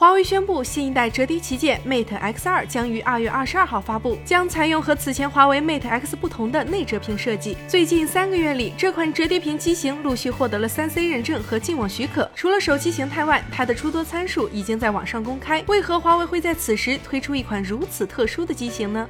华为宣布，新一代折叠旗舰 Mate X2 将于二月二十二号发布，将采用和此前华为 Mate X 不同的内折屏设计。最近三个月里，这款折叠屏机型陆续获得了三 C 认证和进网许可。除了手机形态外，它的诸多参数已经在网上公开。为何华为会在此时推出一款如此特殊的机型呢？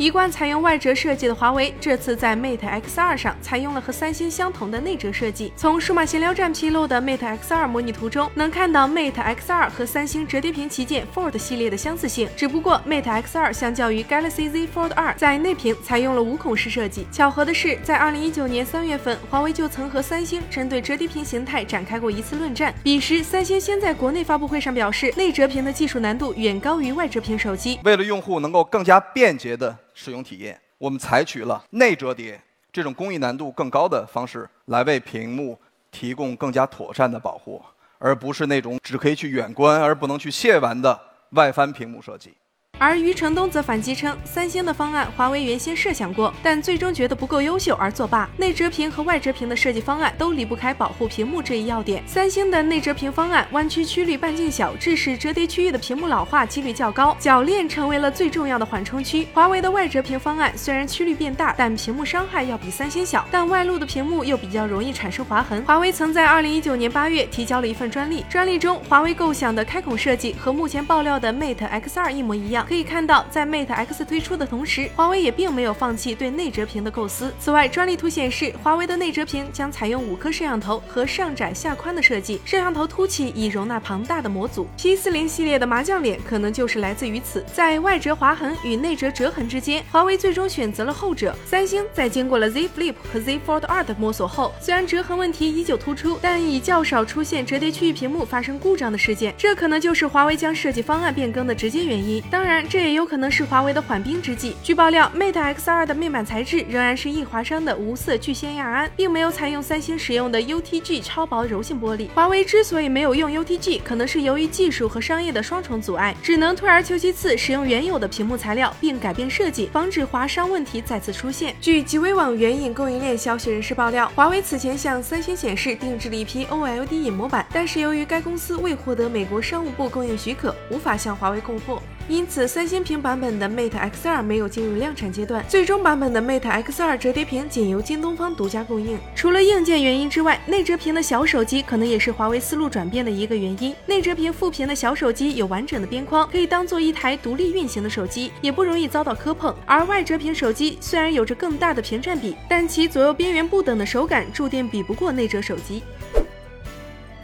一贯采用外折设计的华为，这次在 Mate X2 上采用了和三星相同的内折设计。从数码闲聊站披露的 Mate X2 模拟图中，能看到 Mate X2 和三星折叠屏旗舰 Fold 系列的相似性。只不过 Mate X2 相较于 Galaxy Z Fold 2，在内屏采用了无孔式设计。巧合的是，在2019年3月份，华为就曾和三星针对折叠屏形态展开过一次论战。彼时，三星先在国内发布会上表示，内折屏的技术难度远高于外折屏手机。为了用户能够更加便捷的。使用体验，我们采取了内折叠这种工艺难度更高的方式来为屏幕提供更加妥善的保护，而不是那种只可以去远观而不能去亵玩的外翻屏幕设计。而余承东则反击称，三星的方案华为原先设想过，但最终觉得不够优秀而作罢。内折屏和外折屏的设计方案都离不开保护屏幕这一要点。三星的内折屏方案弯曲曲率半径小，致使折叠区域的屏幕老化几率较高，铰链成为了最重要的缓冲区。华为的外折屏方案虽然曲率变大，但屏幕伤害要比三星小，但外露的屏幕又比较容易产生划痕。华为曾在二零一九年八月提交了一份专利，专利中华为构想的开孔设计和目前爆料的 Mate X2 一模一样。可以看到，在 Mate X 推出的同时，华为也并没有放弃对内折屏的构思。此外，专利图显示，华为的内折屏将采用五颗摄像头和上窄下宽的设计，摄像头凸起以容纳庞大的模组。P40 系列的麻将脸可能就是来自于此。在外折划痕与内折折痕之间，华为最终选择了后者。三星在经过了 Z Flip 和 Z Fold 2的摸索后，虽然折痕问题依旧突出，但已较少出现折叠区域屏幕发生故障的事件。这可能就是华为将设计方案变更的直接原因。当然，这也有。可能是华为的缓兵之计。据爆料，Mate X2 的面板材质仍然是易华商的无色聚酰亚胺，并没有采用三星使用的 UTG 超薄柔性玻璃。华为之所以没有用 UTG，可能是由于技术和商业的双重阻碍，只能退而求其次，使用原有的屏幕材料，并改变设计，防止华商问题再次出现。据极微网援引供应链消息人士爆料，华为此前向三星显示定制了一批 OLED 隐模板，但是由于该公司未获得美国商务部供应许可，无法向华为供货。因此，三星屏版本的 Mate X2 没有进入量产阶段，最终版本的 Mate X2 折叠屏仅由京东方独家供应。除了硬件原因之外，内折屏的小手机可能也是华为思路转变的一个原因。内折屏副屏的小手机有完整的边框，可以当做一台独立运行的手机，也不容易遭到磕碰。而外折屏手机虽然有着更大的屏占比，但其左右边缘不等的手感注定比不过内折手机。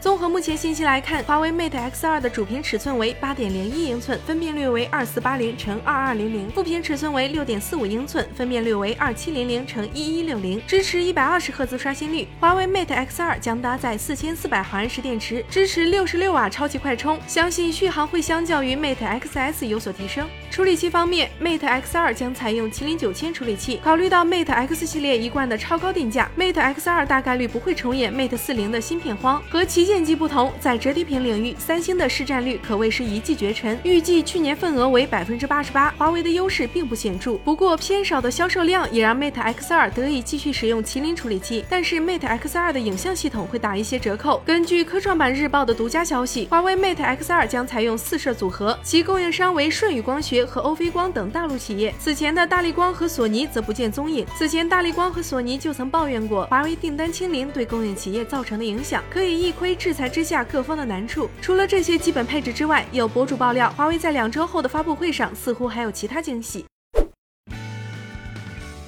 综合目前信息来看，华为 Mate X2 的主屏尺寸为八点零一英寸，分辨率为二四八零乘二二零零；副屏尺寸为六点四五英寸，分辨率为二七零零乘一一六零，支持一百二十赫兹刷新率。华为 Mate X2 将搭载四千四百毫安时电池，支持六十六瓦超级快充，相信续航会相较于 Mate XS 有所提升。处理器方面，Mate X2 将采用麒麟九千处理器。考虑到 Mate X 系列一贯的超高定价，Mate X2 大概率不会重演 Mate 四零的芯片荒。和旗舰机不同，在折叠屏领域，三星的市占率可谓是一骑绝尘，预计去年份额为百分之八十八。华为的优势并不显著，不过偏少的销售量也让 Mate X2 得以继续使用麒麟处理器。但是 Mate X2 的影像系统会打一些折扣。根据科创板日报的独家消息，华为 Mate X2 将采用四摄组合，其供应商为舜宇光学。和欧菲光等大陆企业，此前的大力光和索尼则不见踪影。此前大力光和索尼就曾抱怨过华为订单清零对供应企业造成的影响，可以一窥制裁之下各方的难处。除了这些基本配置之外，有博主爆料，华为在两周后的发布会上似乎还有其他惊喜。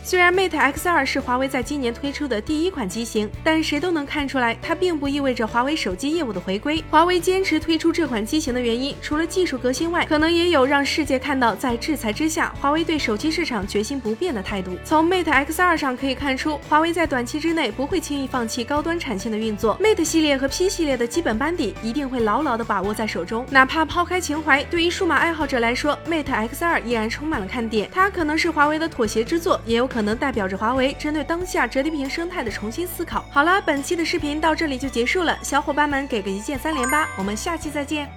虽然 Mate X2 是华为在今年推出的第一款机型，但谁都能看出来，它并不意味着华为手机业务的回归。华为坚持推出这款机型的原因，除了技术革新外，可能也有让世界看到，在制裁之下，华为对手机市场决心不变的态度。从 Mate X2 上可以看出，华为在短期之内不会轻易放弃高端产线的运作，Mate 系列和 P 系列的基本班底一定会牢牢的把握在手中。哪怕抛开情怀，对于数码爱好者来说，Mate X2 依然充满了看点。它可能是华为的妥协之作，也有可能。可能代表着华为针对当下折叠屏生态的重新思考。好了，本期的视频到这里就结束了，小伙伴们给个一键三连吧，我们下期再见。